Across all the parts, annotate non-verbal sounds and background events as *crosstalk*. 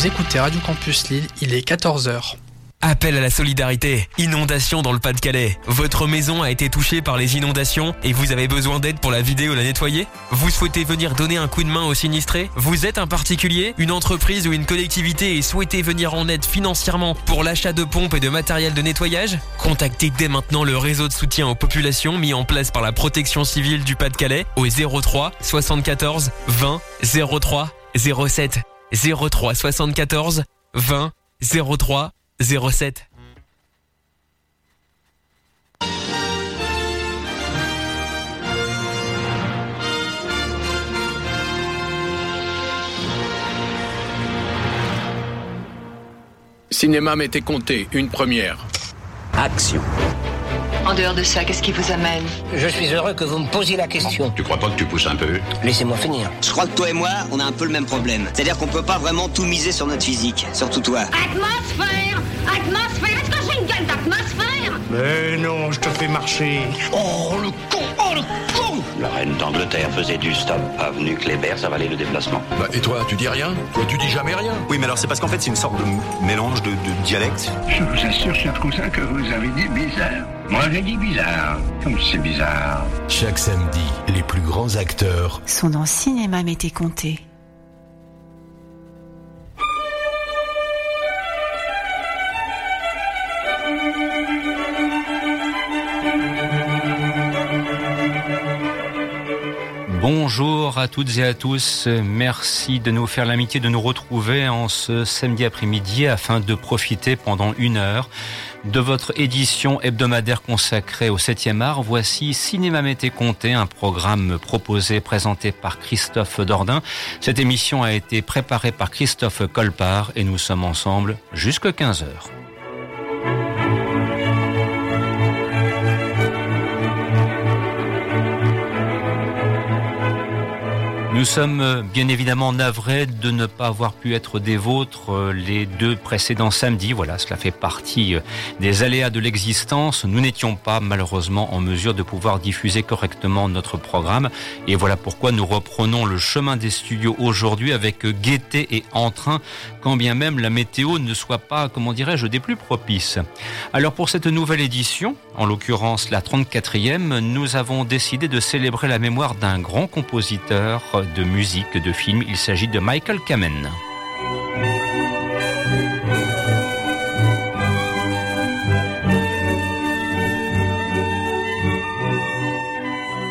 Vous écoutez Radio Campus Lille, il est 14h. Appel à la solidarité. Inondation dans le Pas-de-Calais. Votre maison a été touchée par les inondations et vous avez besoin d'aide pour la vider ou la nettoyer? Vous souhaitez venir donner un coup de main aux sinistrés Vous êtes un particulier, une entreprise ou une collectivité et souhaitez venir en aide financièrement pour l'achat de pompes et de matériel de nettoyage? Contactez dès maintenant le réseau de soutien aux populations mis en place par la protection civile du Pas-de-Calais au 03 74 20 03 07 03 74 20 03 07. Cinéma m'était compté, une première. Action. En dehors de ça, qu'est-ce qui vous amène Je suis heureux que vous me posiez la question. Tu crois pas que tu pousses un peu Laissez-moi finir. Je crois que toi et moi, on a un peu le même problème. C'est-à-dire qu'on peut pas vraiment tout miser sur notre physique. Surtout toi. Atmosphère Atmosphère Mais non, je te fais marcher. Oh, le con Oh, le con La reine d'Angleterre faisait du stop. Avenue Kléber, ça valait le déplacement. Bah, et toi, tu dis rien Toi, tu dis jamais rien Oui, mais alors c'est parce qu'en fait, c'est une sorte de mélange de, de dialectes. Je vous assure, cher cousin, que vous avez dit bizarre. Moi, j'ai dit bizarre. Comme c'est bizarre. Chaque samedi, les plus grands acteurs sont dans Cinéma Mété Comté. Bonjour à toutes et à tous. Merci de nous faire l'amitié de nous retrouver en ce samedi après-midi afin de profiter pendant une heure de votre édition hebdomadaire consacrée au 7e art. Voici Cinéma Mété Comté, un programme proposé, présenté par Christophe Dordain. Cette émission a été préparée par Christophe Colpart et nous sommes ensemble jusqu'à 15 heures. Nous sommes euh, bien évidemment navrés de ne pas avoir pu être des vôtres euh, les deux précédents samedis. Voilà, cela fait partie euh, des aléas de l'existence. Nous n'étions pas malheureusement en mesure de pouvoir diffuser correctement notre programme. Et voilà pourquoi nous reprenons le chemin des studios aujourd'hui avec gaieté et entrain, quand bien même la météo ne soit pas, comment dirais-je, des plus propices. Alors pour cette nouvelle édition, en l'occurrence la 34e, nous avons décidé de célébrer la mémoire d'un grand compositeur de musique de film. Il s'agit de Michael Kamen.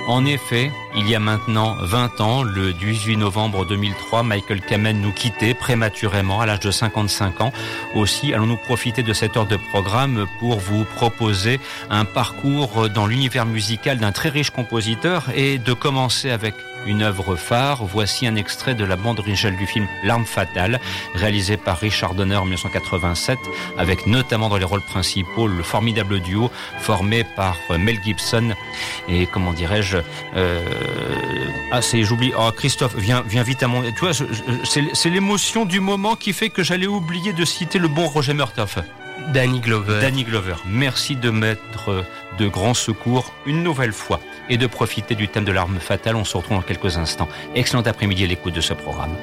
En effet, il y a maintenant 20 ans, le 18 novembre 2003, Michael Kamen nous quittait prématurément à l'âge de 55 ans. Aussi, allons-nous profiter de cette heure de programme pour vous proposer un parcours dans l'univers musical d'un très riche compositeur et de commencer avec une œuvre phare. Voici un extrait de la bande originale du film L'arme fatale, réalisé par Richard Donner en 1987, avec notamment dans les rôles principaux le formidable duo formé par Mel Gibson et comment dirais-je euh, ah c'est j'oublie oh Christophe viens viens vite à mon tu vois c'est l'émotion du moment qui fait que j'allais oublier de citer le bon Roger Murtaugh. Danny Glover. Danny Glover. Merci de mettre de grands secours une nouvelle fois et de profiter du thème de l'arme fatale. On se retrouve dans quelques instants. Excellent après-midi à l'écoute de ce programme.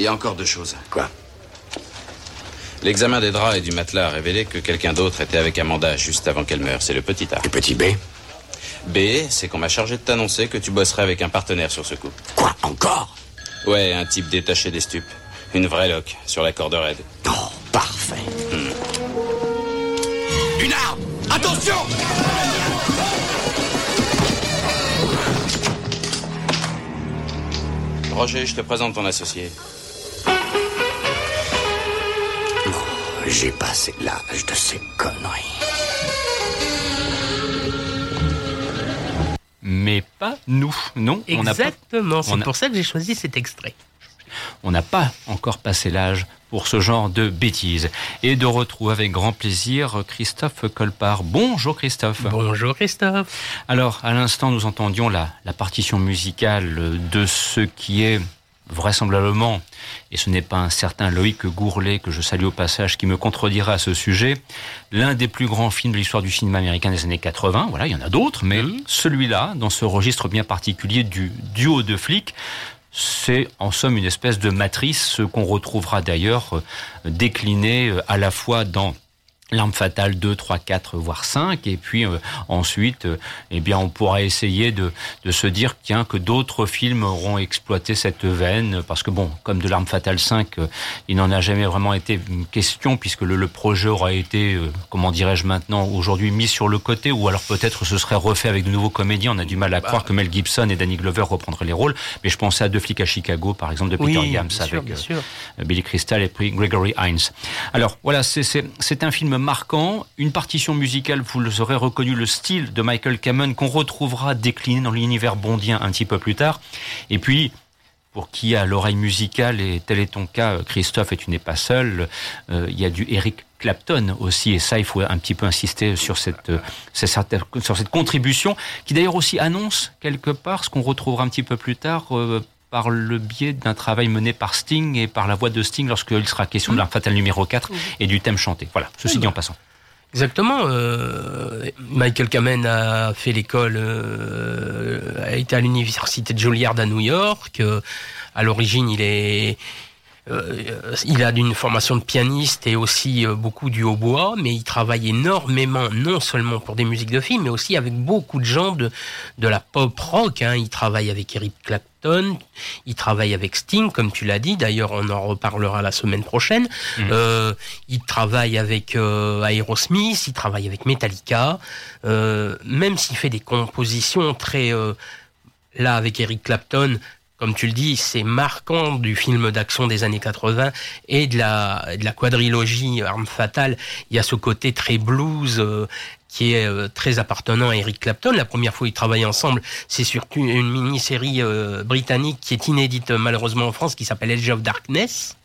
Il y a encore deux choses. Quoi? L'examen des draps et du matelas a révélé que quelqu'un d'autre était avec Amanda juste avant qu'elle meure. C'est le petit A. Le petit B? B, c'est qu'on m'a chargé de t'annoncer que tu bosserais avec un partenaire sur ce coup. Quoi Encore? Ouais, un type détaché des stupes. Une vraie loque, sur la corde raide. Oh, parfait. Hmm. Une arme Attention Roger, je te présente ton associé. J'ai passé l'âge de ces conneries. Mais pas nous, non. Exactement, c'est pour ça que j'ai choisi cet extrait. on n'a pas encore passé l'âge pour ce genre de bêtises. Et de retrouver avec grand plaisir Christophe Colpart. Bonjour Christophe. Bonjour Christophe. Alors, à l'instant, nous entendions la, la partition musicale de ce qui est vraisemblablement, et ce n'est pas un certain Loïc Gourlet que je salue au passage qui me contredira à ce sujet, l'un des plus grands films de l'histoire du cinéma américain des années 80. Voilà, il y en a d'autres, mais celui-là, dans ce registre bien particulier du duo de flics, c'est en somme une espèce de matrice ce qu'on retrouvera d'ailleurs euh, décliné euh, à la fois dans L'arme fatale 2, 3, 4, voire 5. Et puis euh, ensuite, euh, eh bien, on pourra essayer de, de se dire tiens, que d'autres films auront exploité cette veine. Parce que bon, comme de l'arme fatale 5, euh, il n'en a jamais vraiment été question, puisque le, le projet aura été, euh, comment dirais-je maintenant, aujourd'hui mis sur le côté, ou alors peut-être ce serait refait avec de nouveaux comédiens. On a du mal à croire que Mel Gibson et Danny Glover reprendraient les rôles. Mais je pensais à Deux flics à Chicago, par exemple, de Peter Oui, Yams, avec euh, sûr. Billy Crystal et puis Gregory Hines. Alors voilà, c'est- c'est c'est un film marquant, une partition musicale, vous aurez reconnu le style de Michael Kamen qu'on retrouvera décliné dans l'univers bondien un petit peu plus tard. Et puis, pour qui a l'oreille musicale, et tel est ton cas, Christophe, et tu n'es pas seul, euh, il y a du Eric Clapton aussi, et ça, il faut un petit peu insister sur cette, euh, sur cette, contribution, qui d'ailleurs aussi annonce quelque part ce qu'on retrouvera un petit peu plus tard euh, par le biais d'un travail mené par Sting et par la voix de Sting lorsqu'il sera question de l'arme fatale numéro 4 et du thème chanté. Voilà, ceci dit en passant. Exactement. euh, Michael Kamen a fait l'école, euh, a été à l'université de Juilliard à New York. euh, à l'origine, il est, il a une formation de pianiste et aussi euh, beaucoup du hautbois, mais il travaille énormément, non seulement pour des musiques de films, mais aussi avec beaucoup de gens de, de la pop rock. hein. Il travaille avec Eric Clapton, il travaille avec Sting, comme tu l'as dit. D'ailleurs, on en reparlera la semaine prochaine. Euh, il travaille avec euh, Aerosmith, il travaille avec Metallica. Euh, même s'il fait des compositions très... euh, là, avec Eric Clapton, comme tu le dis, c'est marquant du film d'action des années 80 et de la, quadrilogie Arme Fatale. Il y a ce côté très blues euh, qui est euh, très appartenant à Eric Clapton. La première fois ils travaillent ensemble, c'est sur une mini-série euh, britannique qui est inédite malheureusement en France, qui s'appelle Edge of Darkness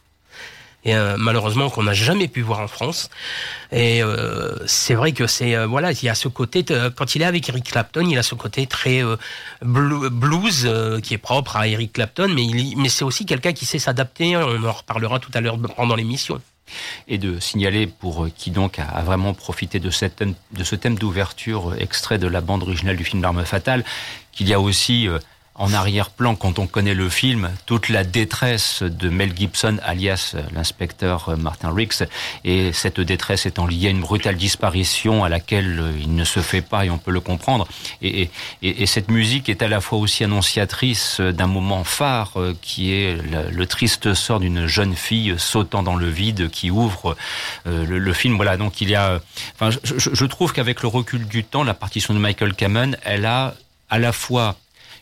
et euh, malheureusement qu'on n'a jamais pu voir en France. Et euh, c'est vrai que c'est euh, voilà, il y a ce côté quand il est avec Eric Clapton, il a ce côté très blues qui est propre à Eric Clapton, mais mais c'est aussi quelqu'un qui sait s'adapter. On en reparlera tout à l'heure pendant l'émission et de signaler pour qui donc a, vraiment profité de, cette, de ce thème d'ouverture extrait de la bande originale du film L'arme fatale, qu'il y a aussi en arrière-plan, quand on connaît le film, toute la détresse de Mel Gibson, alias l'inspecteur Martin Riggs, et cette détresse étant liée à une brutale disparition à laquelle il ne se fait pas, et on peut le comprendre. Et, cette musique est à la fois aussi annonciatrice d'un moment phare, euh, qui est le, triste sort d'une jeune fille sautant dans le vide, qui ouvre euh, le, film. Voilà, donc il y a... Enfin, je, trouve qu'avec le recul du temps, la partition de Michael Kamen, elle a à la fois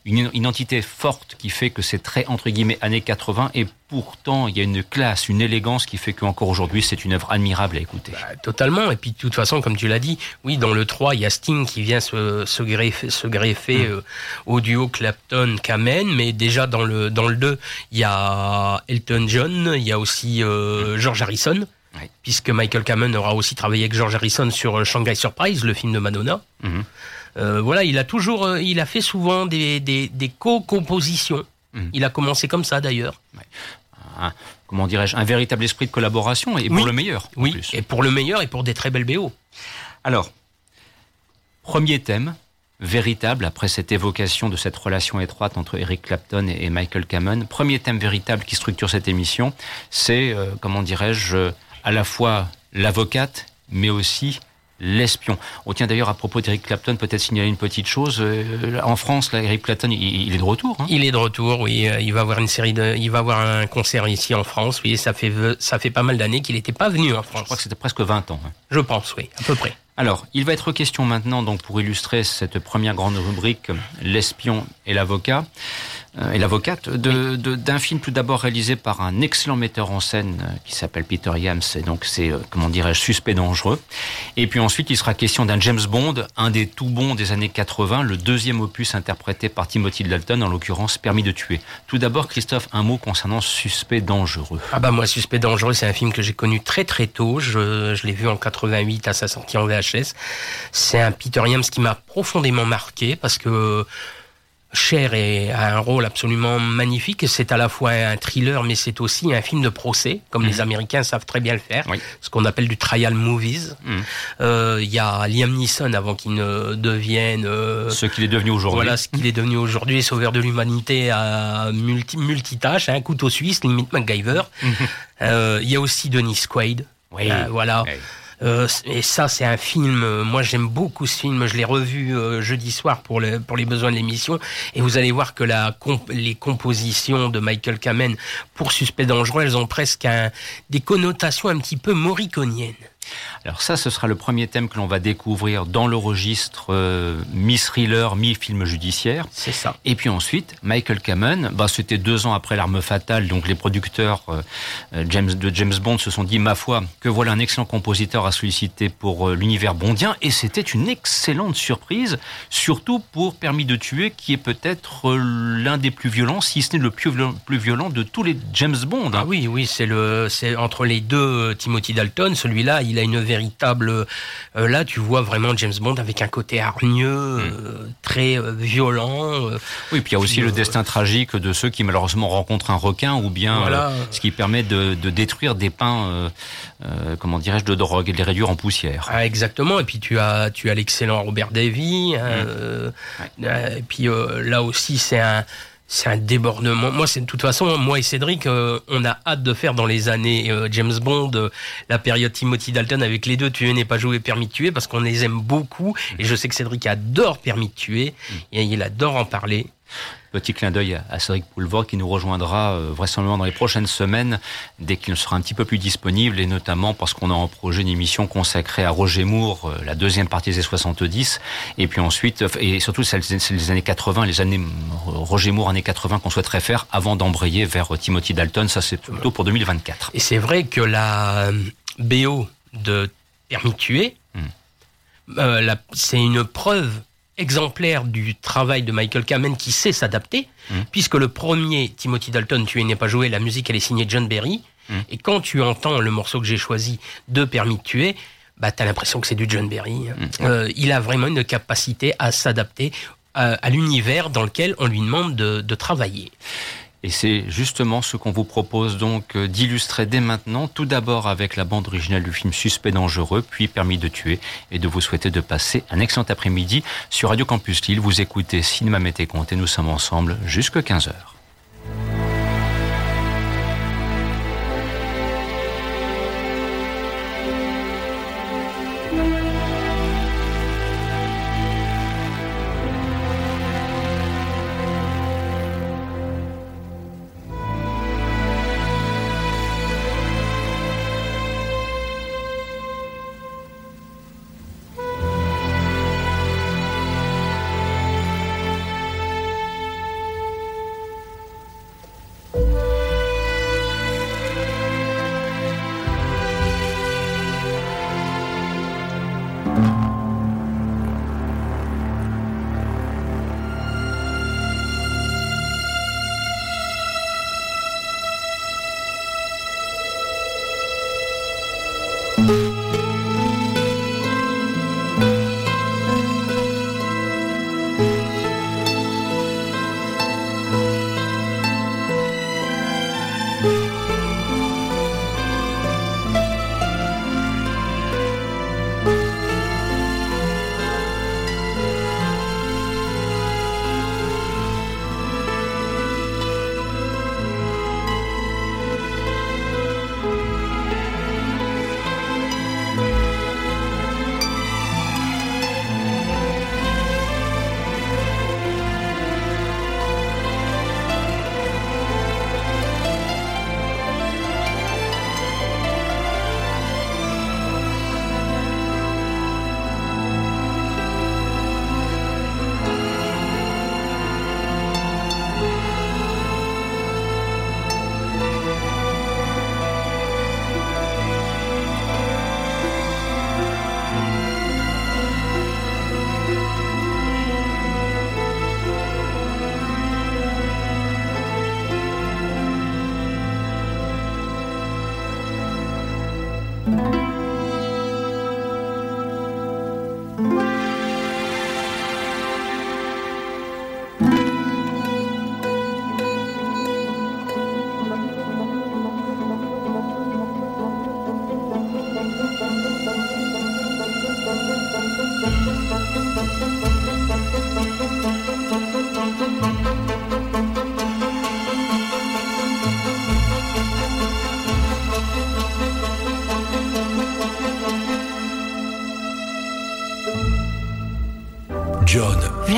une identité forte qui fait que c'est très entre guillemets années 80 et pourtant il y a une classe, une élégance qui fait qu'encore aujourd'hui c'est une œuvre admirable à écouter. Bah, totalement et puis de toute façon comme tu l'as dit, oui dans le 3 il y a Sting qui vient se, se greffer, se greffer mmh. euh, au duo Clapton Kamen mais déjà dans le dans le 2 il y a Elton John, il y a aussi euh, George Harrison. Puisque Michael Kamen aura aussi travaillé avec George Harrison sur euh, Shanghai Surprise, le film de Madonna. Mmh. Euh, voilà, il a toujours, euh, il a fait souvent des, des, des co-compositions. Mhm. Il a commencé comme ça d'ailleurs. comment dirais-je, un véritable esprit de collaboration et pour le meilleur. Oui, et pour le meilleur et pour des très belles BO. Alors, premier thème, véritable, après cette évocation de cette relation étroite entre Eric Clapton et Michael Kamen, premier thème véritable qui structure cette émission, c'est, euh, comment dirais-je, à la fois l'avocate, mais aussi l'espion. On tient d'ailleurs à propos d'Eric Clapton, peut-être signaler une petite chose. Euh, en France, là, Eric Clapton, il, est de retour. Hein il est de retour, oui. Euh, il va avoir une série de, il va avoir un concert ici en France. Oui, ça fait ça fait pas mal d'années qu'il n'était pas venu en France. Je crois que c'était presque 20 ans. Hein. Je pense, oui, à peu près. Alors, il va être question maintenant, donc, pour illustrer cette première grande rubrique, l'espion et l'avocat. Euh, et l'avocate, d'un de, d'un film tout d'abord réalisé par un excellent metteur en scène euh, qui s'appelle Peter Yams, et donc c'est, euh, comment dirais-je, suspect dangereux. Et puis ensuite, il sera question d'un James Bond, un des tout bons des années 80, le deuxième opus interprété par Timothy Dalton, en l'occurrence Permis de tuer. Tout d'abord, Christophe, un mot concernant Suspect dangereux. Ah bah moi, Suspect dangereux, c'est un film que j'ai connu très très tôt. Je, je l'ai vu en 88 à sa sortie en VHS. C'est un Peter Yams qui m'a profondément marqué parce que Cher a un rôle absolument magnifique. C'est à la fois un thriller, mais c'est aussi un film de procès, comme les mhm. Américains savent très bien le faire. Ce qu'on appelle du trial movies. Mhm. Euh, il y a Liam Neeson avant qu'il ne devienne euh, ce qu'il est devenu aujourd'hui. Voilà ce qu'il est devenu aujourd'hui, sauveur de l'humanité à multi multitâche, un hein, couteau suisse, limite MacGyver. Mhm. Euh, il y a aussi Denis Quaid. Oui. voilà. Euh, et ça, c'est un film. Euh, moi, j'aime beaucoup ce film. Je l'ai revu euh, jeudi soir pour, pour les besoins de l'émission. Et vous allez voir que la, les compositions de Michael Kamen pour Suspect dangereux, elles ont presque un, des connotations un petit peu moriconiennes. Alors ça, ce sera le premier thème que l'on va découvrir dans le registre euh, mi-thriller, mi-film judiciaire. C'est ça. Et puis ensuite, Michael Kamen, bah, c'était deux ans après l'arme fatale, donc les producteurs euh, euh, James, de James Bond se sont dit, ma foi, que voilà un excellent compositeur à solliciter pour l'univers bondien, et c'était une excellente surprise, surtout pour Permis de tuer, qui est peut-être l'un des plus violents, si ce n'est le plus violent, plus violent de tous les James Bond. Hein. Ah oui, oui, c'est le, c'est entre les deux Timothy Dalton, celui-là, il a une véritable. Euh, là, tu vois vraiment James Bond avec un côté hargneux, euh, mm. très euh, violent. oui, puis il y a aussi le destin tragique de ceux qui malheureusement rencontrent un requin ou bien ce qui permet de, détruire des pains, comment dirais-je, de drogue et de les réduire en poussière. Ah, exactement. Et puis tu as, tu as l'excellent Robert Davy. Hein, mm. et puis là aussi, c'est un c'est un débordement. Moi, c'est de toute façon, moi et Cédric, euh, on a hâte de faire dans les années euh, James Bond, euh, la période Timothy Dalton avec les deux. Tu n'es pas joué Permis de tuer parce qu'on les aime beaucoup. Et je sais que Cédric adore Permis de tuer et il adore en parler. Petit clin d'œil à Cédric Poulvord qui nous rejoindra euh, vraisemblablement dans les prochaines semaines dès qu'il sera un petit peu plus disponible et notamment parce qu'on a en projet une émission consacrée à Roger Moore, euh, la deuxième partie des 70 et puis ensuite, et surtout c'est les années 80, les années Roger Moore années 80 qu'on souhaiterait faire avant d'embrayer vers Timothy Dalton, ça c'est plutôt pour 2024. Et c'est vrai que la BO de Permis tuer, hmm. euh, c'est une preuve exemplaire du travail de Michael Kamen qui sait s'adapter, hmm. puisque le premier Timothy Dalton, tu n'est pas joué, la musique elle est signée John Berry, hmm. et quand tu entends le morceau que j'ai choisi de Permis de tuer, bah t'as l'impression que c'est du John Berry. Euh, il a vraiment une capacité à s'adapter à, l'univers dans lequel on lui demande de travailler. Et c'est justement ce qu'on vous propose donc euh, d'illustrer dès maintenant, tout d'abord avec la bande originale du film Suspect dangereux, puis Permis de tuer, et de vous souhaiter de passer un excellent après-midi sur Radio Campus Lille. Vous écoutez Cinéma Mété et nous sommes ensemble jusqu'à 15h.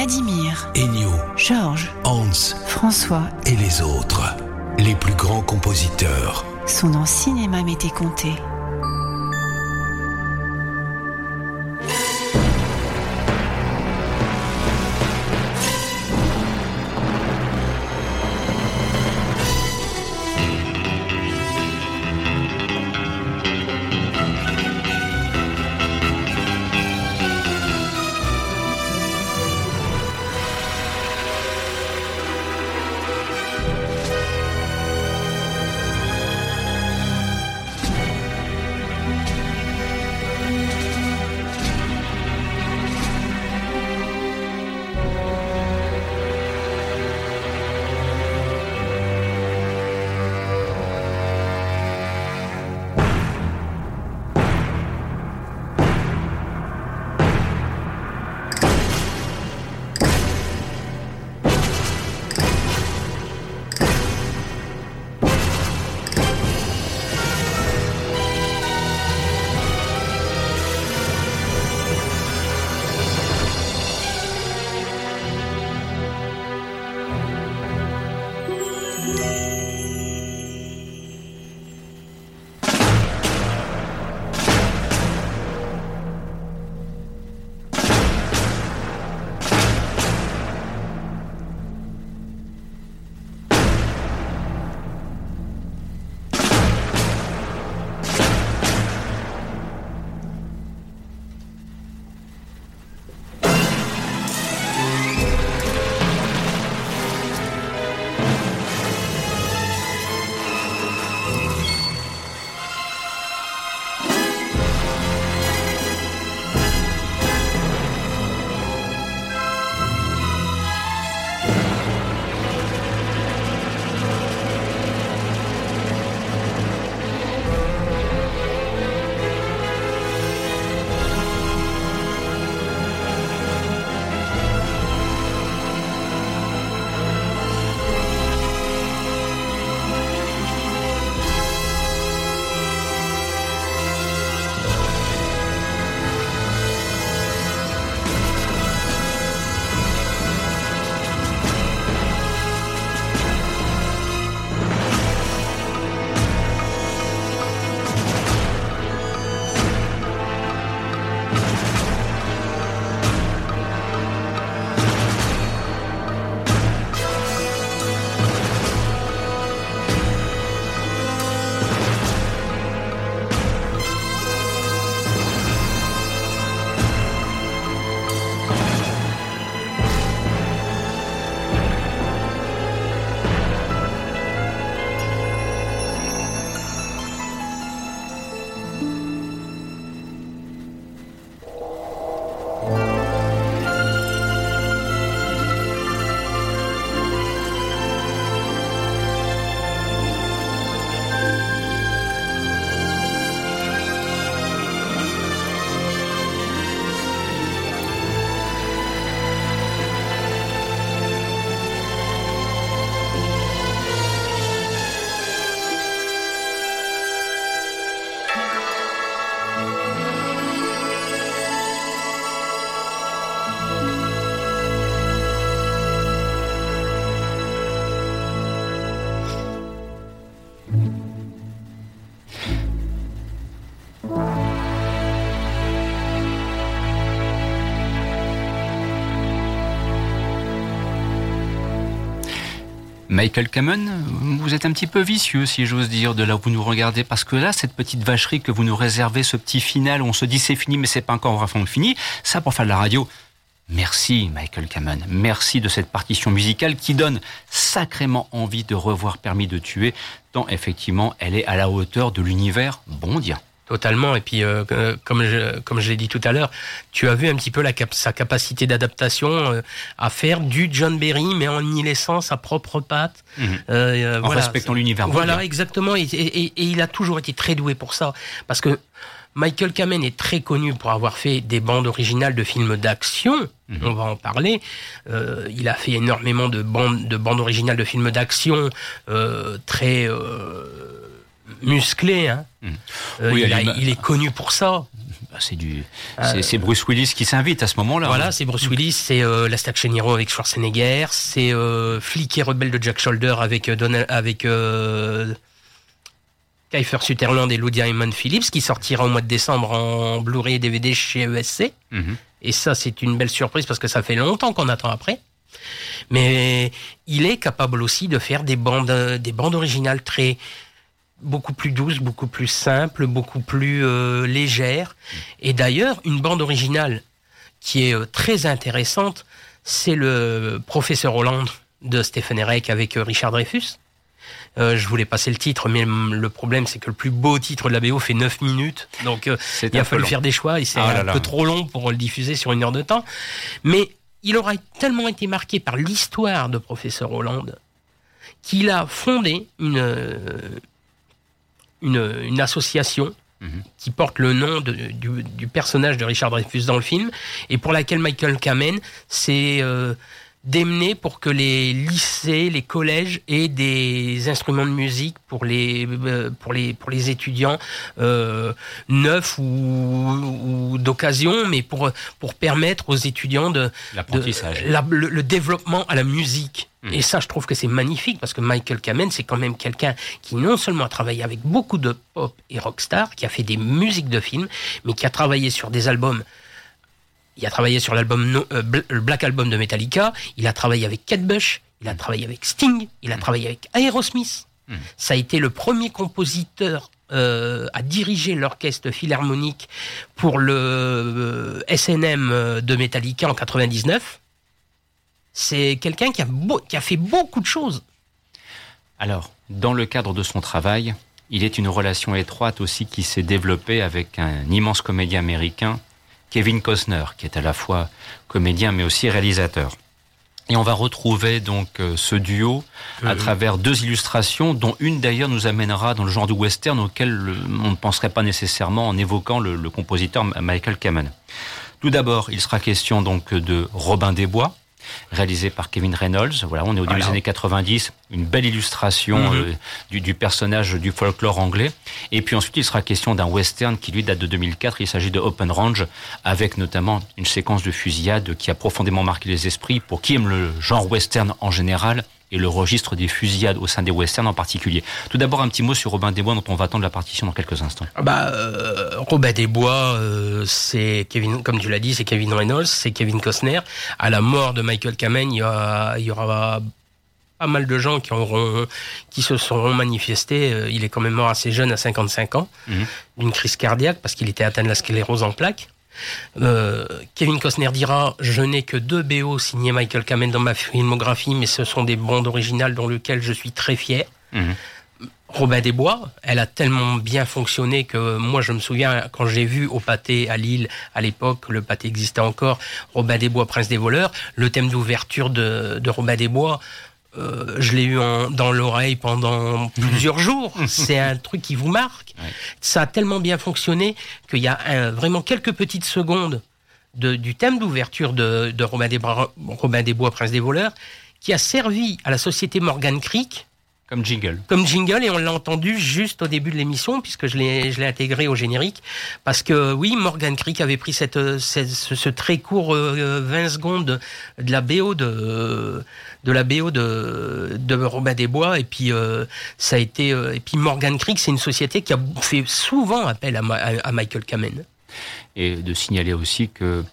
Vladimir, Ennio, Georges, Hans, François et les autres. Les plus grands compositeurs sont dans Cinéma Mété Comté. Michael Kamen, vous êtes un petit peu vicieux, si j'ose dire, de là où vous nous regardez, parce que là, cette petite vacherie que vous nous réservez, ce petit final, où on se dit c'est fini, mais c'est pas encore vraiment fini, ça pour faire de la radio. Merci Michael Kamen, merci de cette partition musicale qui donne sacrément envie de revoir Permis de tuer, tant effectivement elle est à la hauteur de l'univers bondien. Totalement. Et puis, euh, comme je, comme je l'ai dit tout à l'heure, tu as vu un petit peu la sa capacité d'adaptation euh, à faire du John Berry, mais en y laissant sa propre patte. Mhm. Euh, en respectant l'univers. Voilà, exactement. Et, et, il a toujours été très doué pour ça. Parce que Michael Kamen est très connu pour avoir fait des bandes originales de films d'action. Mhm. On va en parler. il a fait énormément de bandes, de bandes originales de films d'action très musclé. Hein. Mmh. Euh, il, est connu pour ça. Bah, c'est du, euh, c'est Bruce Willis qui s'invite à ce moment-là. Voilà, c'est Bruce Willis, c'est euh, La Station Hero avec Schwarzenegger, c'est euh, Flic et rebelle de Jack Shoulder avec Donald, avec Kiefer Sutherland et Lou Diamond Phillips qui sortira au mois de décembre en Blu-ray et DVD chez ESC. Mmh. Et ça, c'est une belle surprise parce que ça fait longtemps qu'on attend après. Mais il est capable aussi de faire des bandes, des bandes originales très beaucoup plus douce, beaucoup plus simple, beaucoup plus euh, légère. Et d'ailleurs, une bande originale qui est euh, très intéressante, c'est le professeur Hollande de Stephen Erek avec euh, Richard Dreyfus. je voulais passer le titre, mais le problème, c'est que le plus beau titre de la BO fait 9 minutes. Donc, il a fallu faire des choix et c'est ah un peu trop long pour le diffuser sur une heure de temps. Mais il aura tellement été marqué par l'histoire de Professeur Hollande qu'il a fondé une, une, association mhm. qui porte le nom du, personnage de Richard Dreyfus dans le film et pour laquelle Michael Kamen s'est euh, démener pour que les lycées, les collèges aient des instruments de musique pour les euh, pour les pour les étudiants euh, neufs ou, ou d'occasion, mais pour pour permettre aux étudiants de, L'apprentissage. de- la- le, le développement à la musique. Et ça, je trouve que c'est magnifique parce que Michael Kamen, c'est quand même quelqu'un qui non seulement a travaillé avec beaucoup de pop et rockstar, qui a fait des musiques de films, mais qui a travaillé sur des albums il a travaillé sur l'album No- euh, Black Album de Metallica. Il a travaillé avec Kate Bush. Il a travaillé avec Sting. Il a travaillé avec Aerosmith. Ça a été le premier compositeur euh, à diriger l'orchestre philharmonique pour le euh, SNM de Metallica en 99. C'est quelqu'un qui a fait beaucoup de choses. Alors, dans le cadre de son travail, il est une relation étroite aussi qui s'est développée avec un immense comédien américain, Kevin Costner, qui est à la fois comédien mais aussi réalisateur. Et on va retrouver donc euh, ce duo à Mhm. travers deux illustrations, dont une d'ailleurs nous amènera dans le genre du western auquel on ne penserait pas nécessairement en évoquant le, le compositeur Michael Kamen. Tout d'abord, il sera question donc de Robin des Bois, réalisé par Kevin Reynolds. Voilà, on est au début des années 90, une belle illustration Mhm. euh, du, du personnage du folklore anglais. Et puis ensuite, il sera question d'un western qui lui date de 2004. Il s'agit de Open Range, avec notamment une séquence de fusillade qui a profondément marqué les esprits pour qui aime le genre western en général et le registre des fusillades au sein des westerns en particulier. Tout d'abord, un petit mot sur Robin des Bois dont on va attendre la partition dans quelques instants. Ah Bah, euh, Robin des Bois, euh, c'est Kevin, comme tu l'as dit, c'est Kevin Reynolds, c'est Kevin Costner. À la mort de Michael Kamen, il y, aura- il y aura pas mal de gens qui auront, qui se seront manifestés. Euh, Il est quand même mort assez jeune, à 55 ans, Mhm. d'une crise cardiaque parce qu'il était atteint de la sclérose en plaques. Euh, Kevin Costner dira Je n'ai que deux BO signés Michael Kamen dans ma filmographie, mais ce sont des bandes originales dans lesquelles je suis très fier. Mhm. Robin des Bois, elle a tellement bien fonctionné que moi je me souviens quand j'ai vu au pâté à Lille à l'époque, le pâté existait encore, Robin des Bois, Prince des voleurs, le thème d'ouverture de, de Robin des Bois, euh, je l'ai eu en- dans l'oreille pendant plusieurs jours. *laughs* C'est un truc qui vous marque. Ça a tellement bien fonctionné qu'il y a un- vraiment quelques petites secondes de- du thème d'ouverture de, de Robin, des Robin des Bois, Prince des voleurs, qui a servi à la société Morgan Creek Comme jingle. comme jingle et on l'a entendu juste au début de l'émission puisque je l'ai intégré au générique parce que oui Morgan Creek avait pris cette, cette- ce, ce très court euh, 20 secondes de, la BO de de la BO de de Robin des Bois et puis euh, ça a été euh, et puis Morgan Creek c'est une société qui a fait souvent appel à, Ma- à- à Michael Kamen. Et de signaler aussi que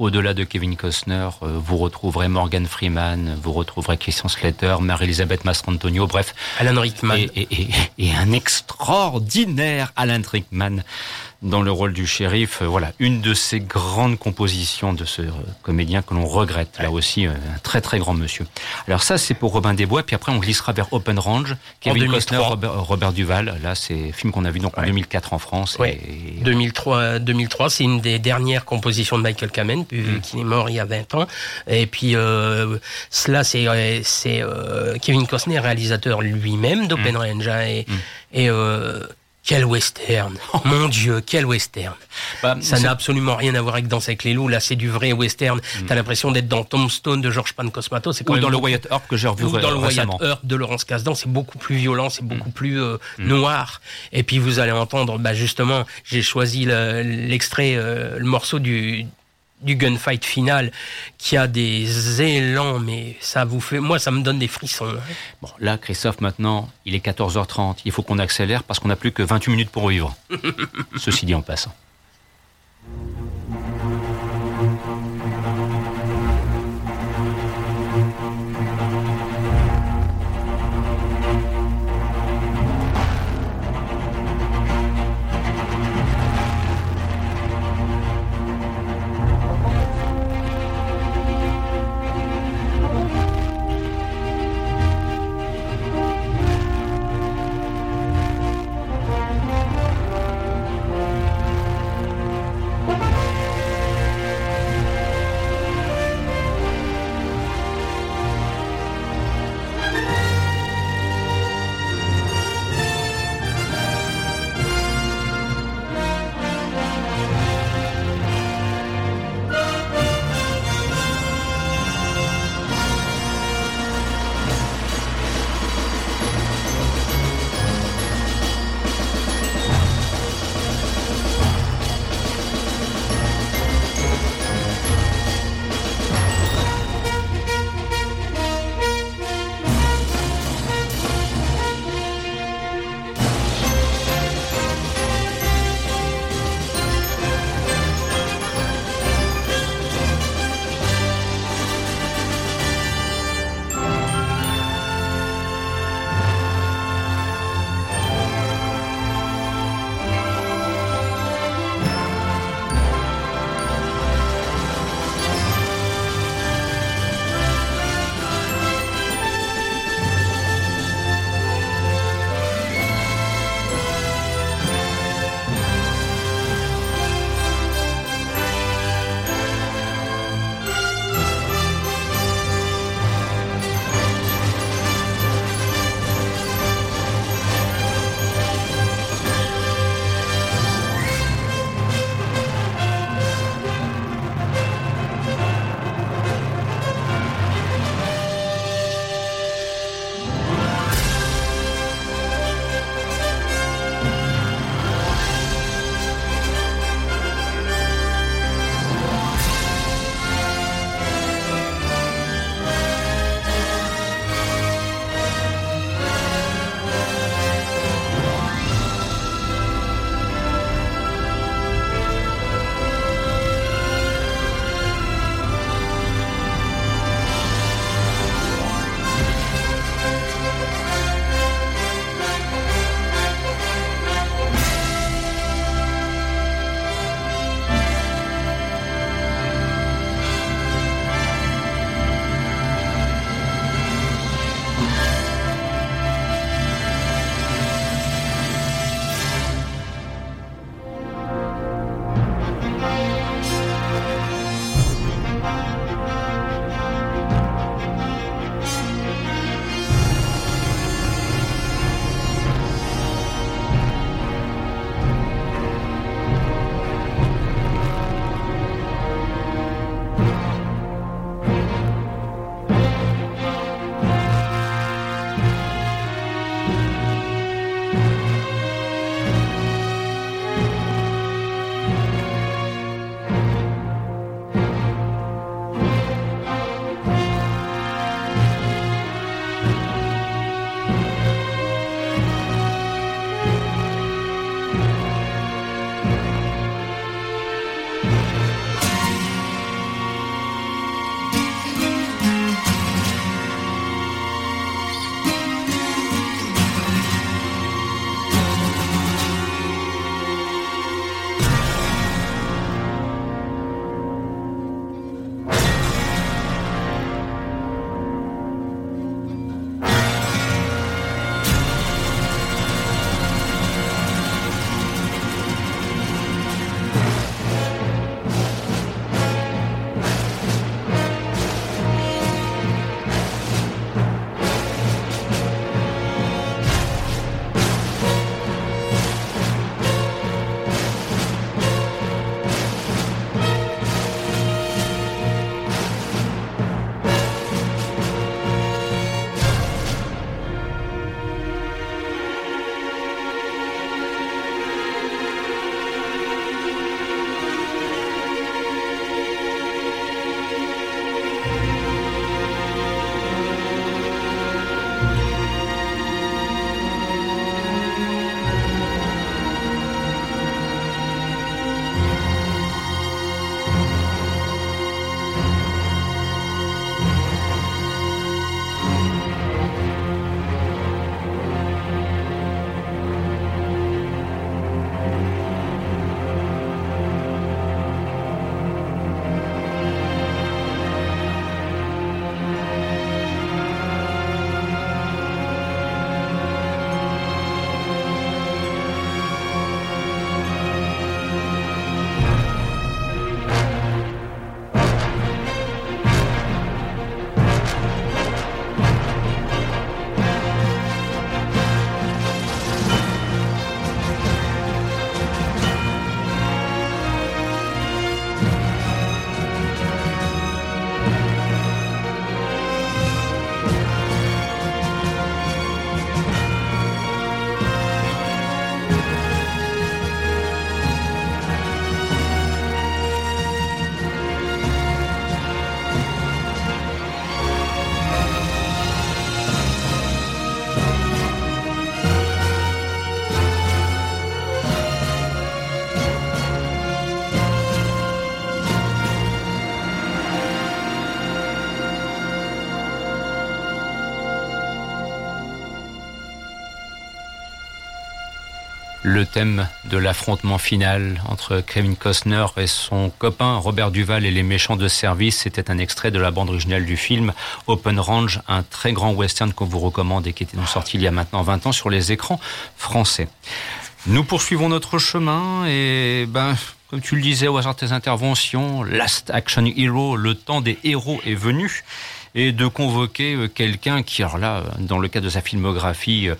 au-delà de Kevin Costner, euh, vous retrouverez Morgan Freeman, vous retrouverez Christian Slater, Marie-Elisabeth Mastrantonio, bref. Alan Rickman. Et, et- et- et un extraordinaire Alan Rickman dans le rôle du shérif. Euh, Voilà, une de ces grandes compositions de ce euh, comédien que l'on regrette. Là aussi, euh, un très très grand monsieur. Alors ça, c'est pour Robin des Bois. Puis après, on glissera vers Open Range. Kevin 2003. Costner, Robert, Robert Duval. Là, c'est film qu'on a vu donc en 2004 en France. Ouais. Et- 2003, 2003 c'est une des dernières compositions de Michael Kamen, vu qu'il est mort il y a 20 ans. Et puis, euh, cela, c'est euh, Kevin Costner, réalisateur lui-même d'Open Range. hein, et et euh, quel western Mon Dieu, quel western Bah, Ça n'a absolument rien à voir avec Danse avec les loups. Là, c'est du vrai western. T'as l'impression d'être dans Tombstone de George Pancosmato. C'est quand Ou même dans le Wyatt Earp que j'ai revu ou dans le Wyatt. Earp de Laurence Kasdan, c'est beaucoup plus violent, c'est beaucoup plus euh, noir. Et puis vous allez entendre, bah justement, j'ai choisi le- l'extrait, euh, le morceau du du gunfight final qui a des élans, mais ça vous fait, moi ça me donne des frissons. hein. Bon, là, Christophe, maintenant, il est 14h30. Il faut qu'on accélère parce qu'on n'a plus que 28 minutes pour vivre. *laughs* Ceci dit en passant. Le thème de l'affrontement final entre Kevin Costner et son copain Robert Duval et les méchants de service. C'était un extrait de la bande originale du film Open Range, un très grand western qu'on vous recommande et qui était sorti il y a maintenant 20 ans sur les écrans français. Nous poursuivons notre chemin et ben comme tu le disais au hasard de tes interventions, Last Action Hero, le temps des héros est venu et de convoquer euh, quelqu'un qui, alors là, dans le cas de sa filmographie, euh,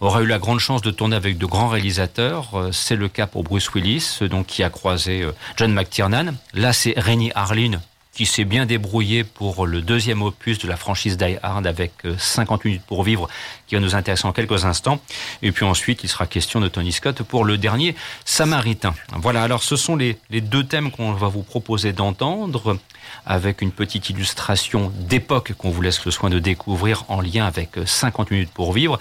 aura eu la grande chance de tourner avec de grands réalisateurs. Euh, c'est le cas pour Bruce Willis, donc qui a croisé John McTiernan. Là, c'est Rennie Harlin qui s'est bien débrouillé pour le deuxième opus de la franchise Die Hard avec 50 minutes pour vivre, qui va nous intéresser en quelques instants. Et puis ensuite, il sera question de Tony Scott pour le dernier Samaritain. Voilà, alors ce sont les, deux thèmes qu'on va vous proposer d'entendre avec une petite illustration d'époque qu'on vous laisse le soin de découvrir en lien avec 50 minutes pour vivre.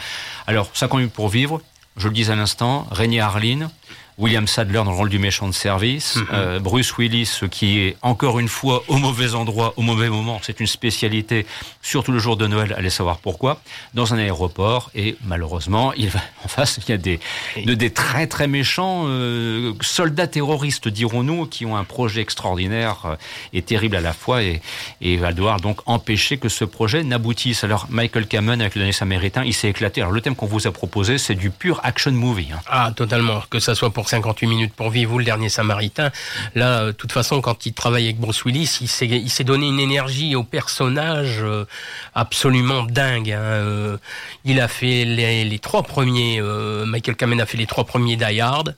Alors, 50 minutes pour vivre, je le dis à l'instant, René Harlin, William Sadler dans le rôle du méchant de service, mhm. euh, Bruce Willis qui est encore une fois au mauvais endroit, au mauvais moment, c'est une spécialité, surtout le jour de Noël, allez savoir pourquoi, dans un aéroport et malheureusement, il va *laughs* en face, il y a des, de, des très très méchants euh, soldats terroristes, dirons-nous, qui ont un projet extraordinaire euh, et terrible à la fois et, et va devoir donc empêcher que ce projet n'aboutisse. Alors Michael Cameron avec le dernier Samaritain, il s'est éclaté. Alors le thème qu'on vous a proposé, c'est du pur action movie. Hein. Ah, totalement, que ça soit pour 58 minutes pour vivre ou le dernier Samaritain. Là, euh, de toute façon, quand il travaille avec Bruce Willis, il s'est, donné une énergie au personnage euh, absolument dingue. Hein. Euh, il a fait les, les trois premiers, Michael Kamen a fait les trois premiers Die Hard.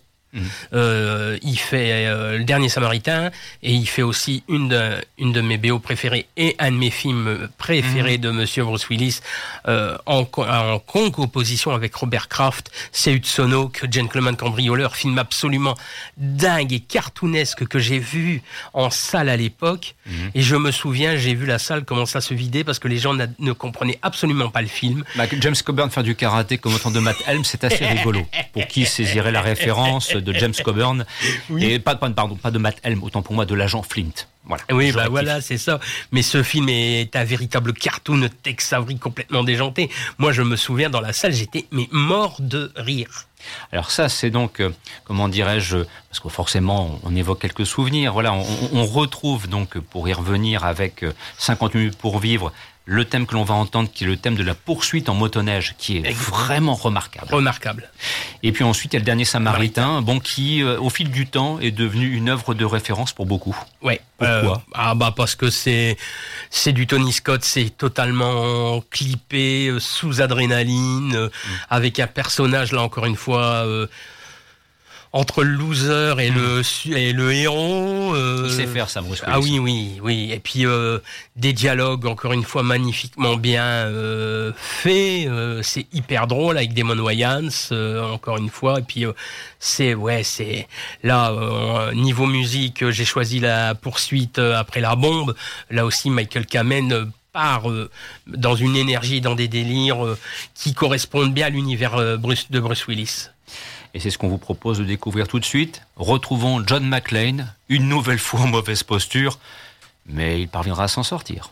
Euh, il fait euh, Le Dernier Samaritain et il fait aussi une de, une de mes BO préférées et un de mes films préférés mhm. de Monsieur Bruce Willis euh, en, en concomposition avec Robert Kraft, c'est Utsono, que Gentleman Cambrioleur, film absolument dingue et cartoonesque que j'ai vu en salle à l'époque. Mhm. Et je me souviens, j'ai vu la salle commencer à se vider parce que les gens ne comprenaient absolument pas le film. James Coburn faire du karaté comme autant de Matt Helm, c'est assez *laughs* rigolo. Pour qui saisirait la référence de James Coburn *laughs* et pas, pardon, pas de Matt Helm, autant pour moi de l'agent Flint. Voilà. Oui, bah voilà, c'est ça. Mais ce film est un véritable cartoon Tex Avery complètement déjanté. Moi, je me souviens dans la salle, j'étais mais mort de rire. Alors ça, c'est donc, euh, comment dirais-je, parce que forcément, on évoque quelques souvenirs. Voilà, on, on, retrouve donc, pour y revenir avec 50 euh, minutes pour vivre, le thème que l'on va entendre, qui est le thème de la poursuite en motoneige, qui est vraiment remarquable. Remarquable. Et puis ensuite, il y a le dernier Samaritain, bon, qui, euh, au fil du temps, est devenu une œuvre de référence pour beaucoup. Ouais. Pourquoi euh, Ah bah parce que c'est c'est du Tony Scott, c'est totalement clippé, euh, sous adrénaline, mm. avec un personnage là encore une fois entre le loser et le et le héros. Euh, Il sait faire ça, Bruce Ah oui, oui, oui. Et puis euh, des dialogues encore une fois magnifiquement bien euh, faits. Euh, c'est hyper drôle avec Damon Wayans encore une fois. Et puis c'est ouais, c'est là niveau musique, j'ai choisi la poursuite après la bombe. Là aussi, Michael Kamen part dans une énergie, dans des délires qui correspondent bien à l'univers de Bruce Willis. Et c'est ce qu'on vous propose de découvrir tout de suite. Retrouvons John McClane, une nouvelle fois en mauvaise posture, mais il parviendra à s'en sortir.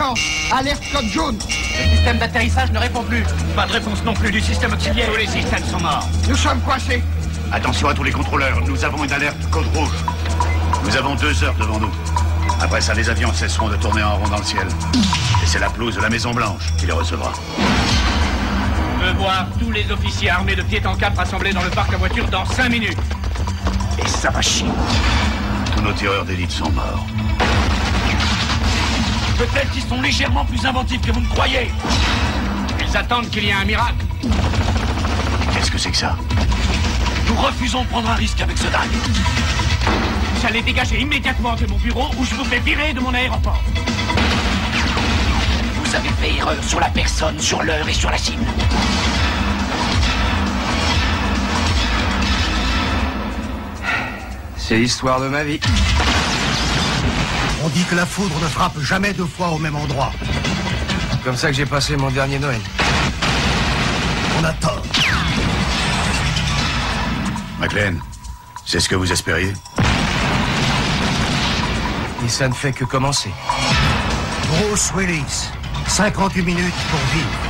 Alerte code jaune Le système d'atterrissage ne répond plus. Pas de réponse non plus du système auxiliaire. Tous les systèmes sont morts. Nous sommes coincés Attention à tous les contrôleurs, nous avons une alerte code rouge. Nous avons deux heures devant nous. Après ça, les avions cesseront de tourner en rond dans le ciel. Et c'est la pelouse de la Maison Blanche qui les recevra. Je veux voir tous les officiers armés de pied en cap rassemblés dans le parc à voiture dans 5 minutes. Et ça va chier. Tous nos tireurs d'élite sont morts. Peut-être qu'ils sont légèrement plus inventifs que vous ne croyez. Ils attendent qu'il y ait un miracle. Qu'est-ce que c'est que ça? Nous refusons de prendre un risque avec ce dingue. J'allais dégager immédiatement de mon bureau ou je vous fais virer de mon aéroport. Vous avez fait erreur sur la personne, sur l'heure et sur la cible. C'est l'histoire de ma vie. Dit que la foudre ne frappe jamais deux fois au même endroit. Comme ça que j'ai passé mon dernier Noël. On a tort. McLean, c'est ce que vous espériez? Et ça ne fait que commencer. Bruce Willis, 58 minutes pour vivre.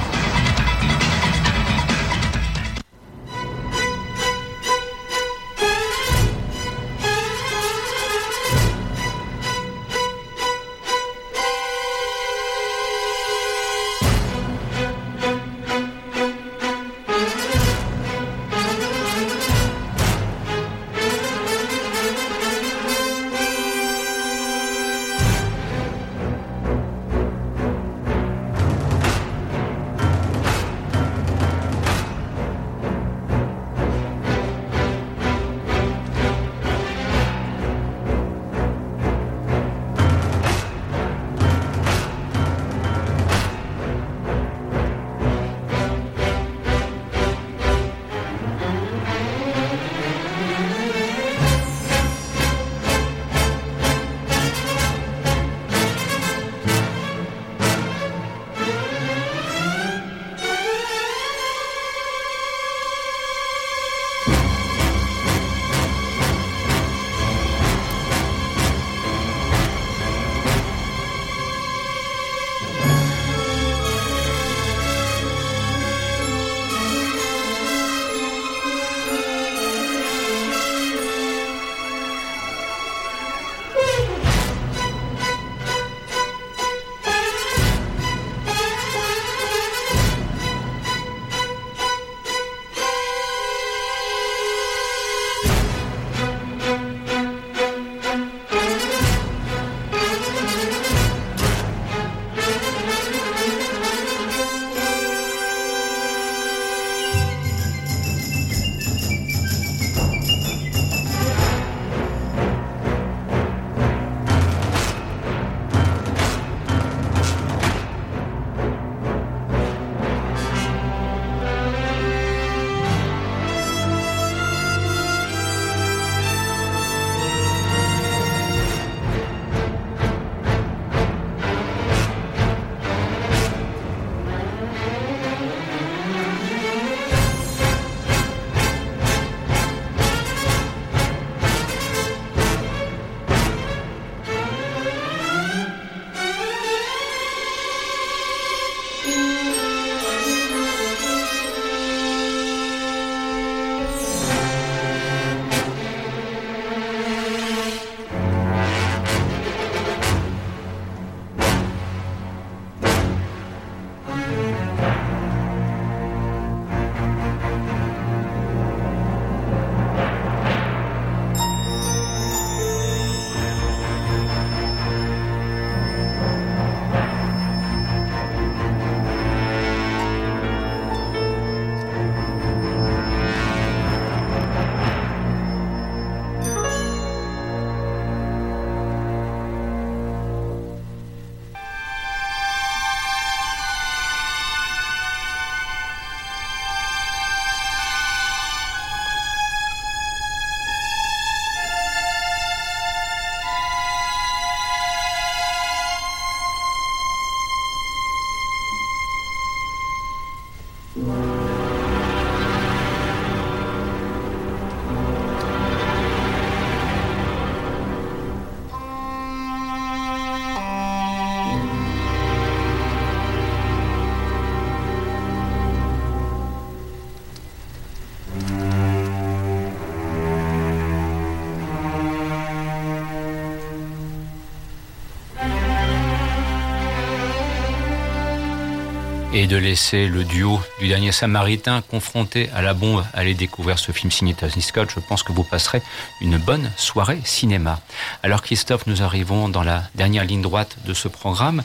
Et de laisser le duo du dernier Samaritain confronté à la bombe aller découvrir ce film signé Tony Scott, je pense que vous passerez une bonne soirée cinéma. Alors Christophe, nous arrivons dans la dernière ligne droite de ce programme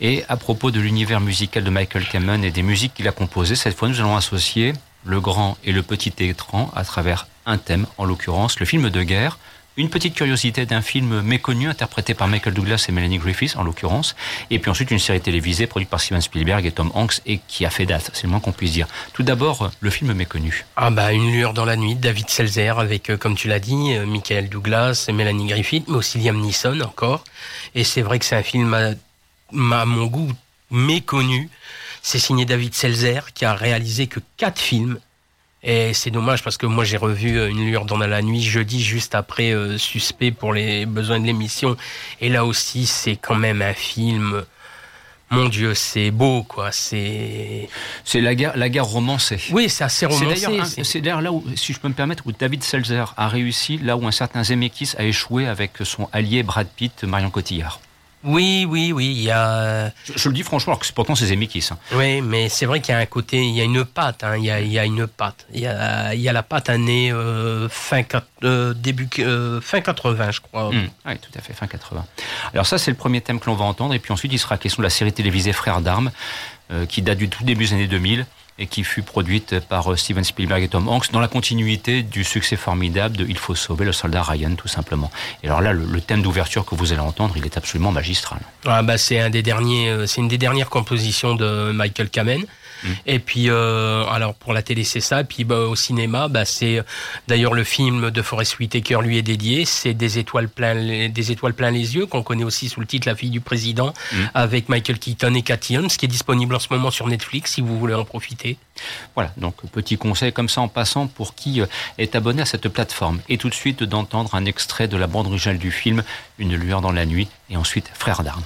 et à propos de l'univers musical de Michael Kamen et des musiques qu'il a composées, cette fois nous allons associer le grand et le petit écran à travers un thème, en l'occurrence le film de guerre une petite curiosité d'un film méconnu interprété par Michael Douglas et Melanie Griffiths en l'occurrence, et puis ensuite une série télévisée produite par Steven Spielberg et Tom Hanks et qui a fait date, c'est le moins qu'on puisse dire. Tout d'abord, le film méconnu. Ah bah Une lueur dans la nuit, David Selzer avec, euh, comme tu l'as dit, euh, Michael Douglas et Melanie Griffith, mais aussi Liam Neeson encore. Et c'est vrai que c'est un film à, à mon goût méconnu. C'est signé David Selzer qui a réalisé que quatre films et c'est dommage parce que moi j'ai revu euh, Une lueur dans la nuit jeudi juste après euh, Suspect pour les besoins de l'émission. Et là aussi c'est quand même un film. Mon Dieu, c'est beau, quoi. C'est c'est la guerre, la guerre romancée. Oui, c'est assez romancé. C'est d'ailleurs là où, si je peux me permettre, où David Selzer a réussi, là où un certain Zemeckis a échoué avec son allié Brad Pitt, Marion Cotillard. Oui, oui, oui. Il y a. Je, le dis franchement, alors que pourtant c'est Zemeckis. Hein. Oui, mais c'est vrai qu'il y a un côté, il y a une patte. Hein, il, y a, il y a une patte. Il y a, il y a la patte année euh, fin euh, début euh, fin 80, je crois. Mmh. oui, tout à fait, fin 80. Alors ça, c'est le premier thème que l'on va entendre, et puis ensuite il sera question de la série télévisée Frères d'armes, qui date du tout début des années 2000 et qui fut produite par Steven Spielberg et Tom Hanks dans la continuité du succès formidable de Il faut sauver le soldat Ryan, tout simplement. Et alors là, le, thème d'ouverture que vous allez entendre, il est absolument magistral. Ah bah c'est derniers, c'est une des dernières compositions de Michael Kamen. Et puis, euh, alors pour la télé, c'est ça. Et puis bah, au cinéma, bah, c'est d'ailleurs le film de Forest Whitaker lui est dédié. C'est des étoiles plein, des étoiles plein les yeux qu'on connaît aussi sous le titre La fille du président mm. avec Michael Keaton et Cathy ce qui est disponible en ce moment sur Netflix si vous voulez en profiter. Voilà, donc petit conseil comme ça en passant pour qui euh, est abonné à cette plateforme. Et tout de suite d'entendre un extrait de la bande originale du film Une lueur dans la nuit et ensuite Frères d'armes.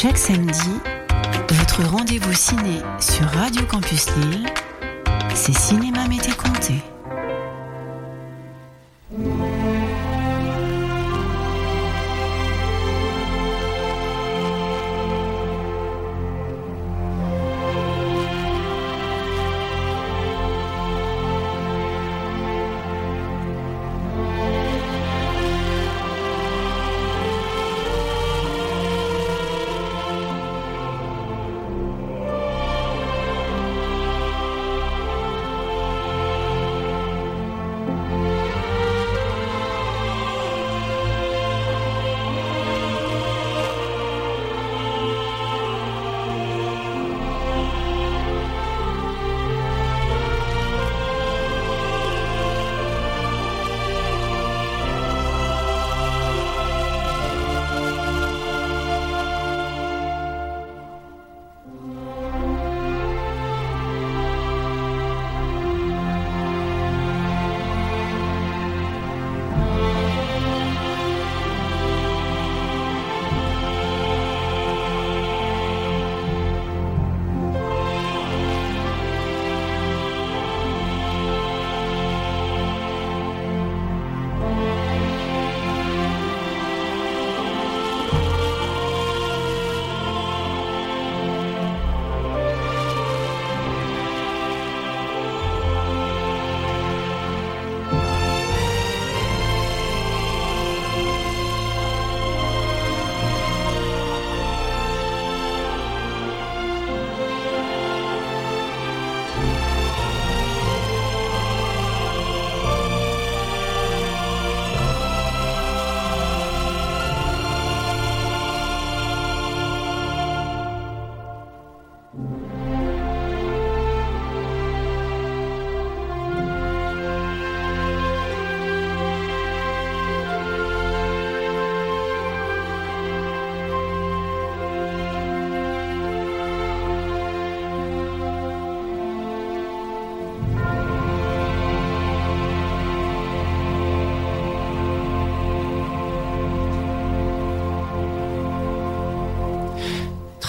Chaque samedi, votre rendez-vous ciné sur Radio Campus Lille, c'est Cinéma Mété Comté.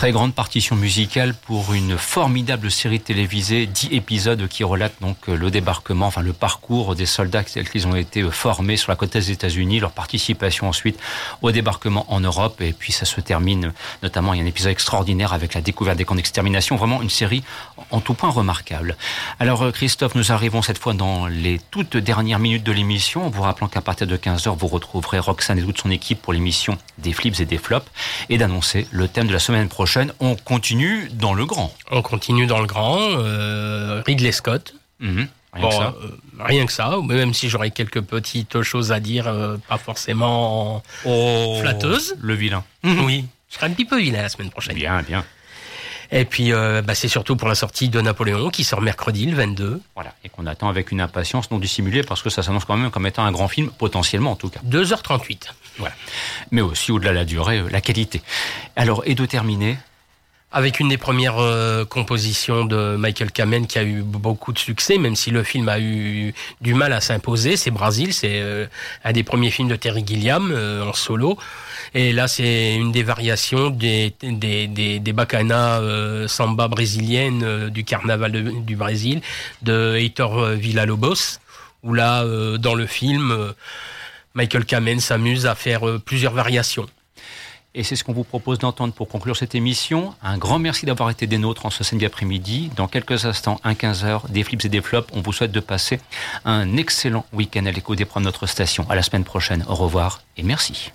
Très grande partition musicale pour une formidable série télévisée, 10 épisodes qui relatent donc le débarquement, enfin le parcours des soldats tels qu'ils ont été formés sur la côte des États-Unis, leur participation ensuite au débarquement en Europe, et puis ça se termine notamment, il y a un épisode extraordinaire avec la découverte des camps d'extermination, vraiment une série en tout point remarquable. Alors Christophe, nous arrivons cette fois dans les toutes dernières minutes de l'émission, en vous rappelant qu'à partir de 15h, vous retrouverez Roxane et toute son équipe pour l'émission des flips et des flops, et d'annoncer le thème de la semaine prochaine. On continue dans le grand. On continue dans le grand. Euh, Ridley Scott. Mhm. Rien que ça. euh, rien que ça, même si j'aurais quelques petites choses à dire, euh, pas forcément Oh, flatteuses. Le vilain. Oui, je serai un petit peu vilain la semaine prochaine. Bien, bien. Et puis, euh, bah, c'est surtout pour la sortie de Napoléon qui sort mercredi le 22. Voilà, et qu'on attend avec une impatience non dissimulée parce que ça s'annonce quand même comme étant un grand film, potentiellement en tout cas. 2h38. Voilà. Mais aussi, au-delà de la durée, euh, la qualité. Alors, et de terminer, Avec une des premières euh, compositions de Michael Kamen qui a eu beaucoup de succès, même si le film a eu du mal à s'imposer. C'est Brasil, c'est euh, un des premiers films de Terry Gilliam euh, en solo. Et là, c'est une des variations des, des, des, des bacanas samba brésiliennes du carnaval du Brésil de Heitor Villa-Lobos, où là, dans le film, Michael Kamen s'amuse à faire plusieurs variations. Et c'est ce qu'on vous propose d'entendre pour conclure cette émission. Un grand merci d'avoir été des nôtres en ce samedi après-midi. Dans quelques instants, un 15h, des flips et des flops. On vous souhaite de passer un excellent week-end à l'écho des programmes de notre station. À la semaine prochaine. Au revoir et merci.